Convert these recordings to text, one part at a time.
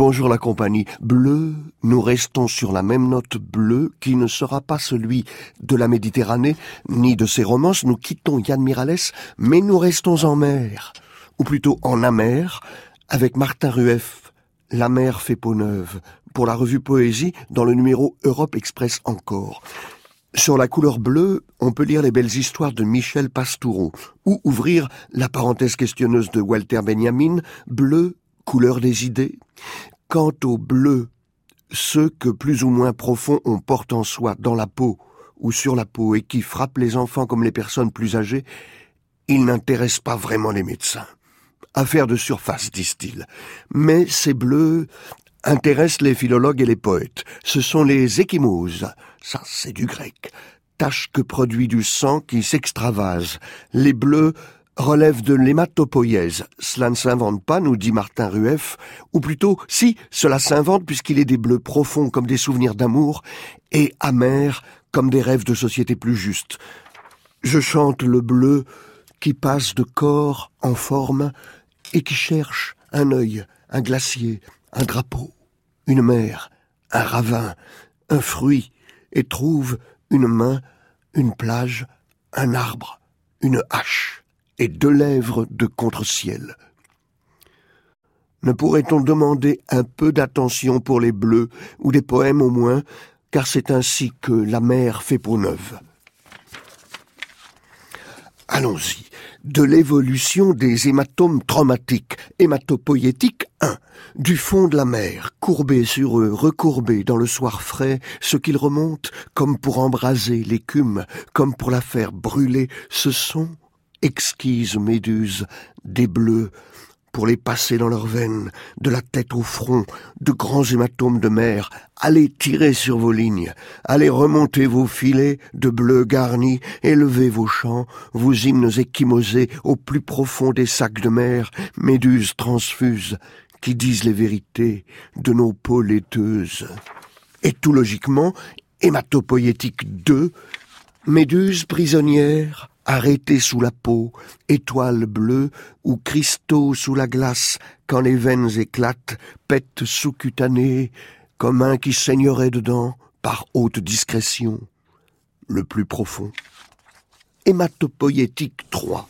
Bonjour la compagnie. Bleu, nous restons sur la même note bleue qui ne sera pas celui de la Méditerranée, ni de ses romances. Nous quittons Yann Miralles, mais nous restons en mer, ou plutôt en amer, avec Martin Rueff. La mer fait peau neuve, pour la revue Poésie, dans le numéro Europe Express encore. Sur la couleur bleue, on peut lire les belles histoires de Michel Pastoureau, ou ouvrir la parenthèse questionneuse de Walter Benjamin, bleu, couleur des idées. Quant au bleu, ceux que plus ou moins profonds on porte en soi, dans la peau ou sur la peau, et qui frappent les enfants comme les personnes plus âgées, ils n'intéressent pas vraiment les médecins. Affaire de surface, disent-ils. Mais ces bleus intéressent les philologues et les poètes. Ce sont les échymoses. Ça, c'est du grec. Taches que produit du sang qui s'extravase. Les bleus relève de l'hématopoïèse. Cela ne s'invente pas, nous dit Martin Rueff, ou plutôt, si, cela s'invente puisqu'il est des bleus profonds comme des souvenirs d'amour et amers comme des rêves de société plus juste. Je chante le bleu qui passe de corps en forme et qui cherche un œil, un glacier, un drapeau, une mer, un ravin, un fruit, et trouve une main, une plage, un arbre, une hache et deux lèvres de contre-ciel. Ne pourrait-on demander un peu d'attention pour les bleus, ou des poèmes au moins, car c'est ainsi que la mer fait peau neuve. Allons-y. De l'évolution des hématomes traumatiques, hématopoïétiques 1. Du fond de la mer, courbés sur eux, recourbés dans le soir frais, ce qu'ils remontent, comme pour embraser l'écume, comme pour la faire brûler, ce sont exquises méduses, des bleus, pour les passer dans leurs veines, de la tête au front, de grands hématomes de mer, allez tirer sur vos lignes, allez remonter vos filets de bleu garnis, élevez vos chants, vos hymnes échymosés au plus profond des sacs de mer, méduses transfuses, qui disent les vérités de nos peaux laiteuses. Et tout logiquement, hématopoïétique 2, méduses prisonnières, arrêtés sous la peau, étoiles bleues ou cristaux sous la glace, quand les veines éclatent, pètent sous-cutanées, comme un qui saignerait dedans, par haute discrétion, le plus profond. Hématopoïétique 3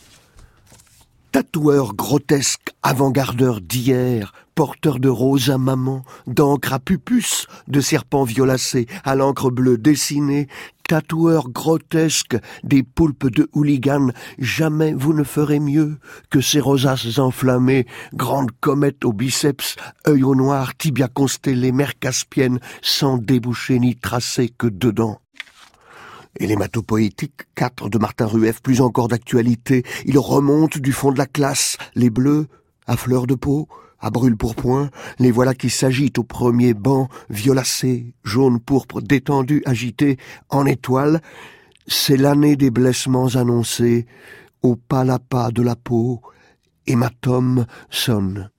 Tatoueur grotesque, avant-gardeur d'hier, porteur de roses à maman, d'encre à pupus, de serpents violacés, à l'encre bleue dessinée, tatoueur grotesque des poulpes de hooligans, jamais vous ne ferez mieux que ces rosaces enflammées, grandes comètes aux biceps, œil au noir, tibia constellé, mer caspienne, sans déboucher ni tracer que dedans. Et l'hématopoétique 4 de Martin Rueff, plus encore d'actualité, il remonte du fond de la classe, les bleus, à fleur de peau, à brûle pourpoint, les voilà qui s'agitent au premier banc, violacés, jaune pourpre, détendus, agités, en étoile. C'est l'année des blessements annoncés, au palapa de la peau, hématome sonne.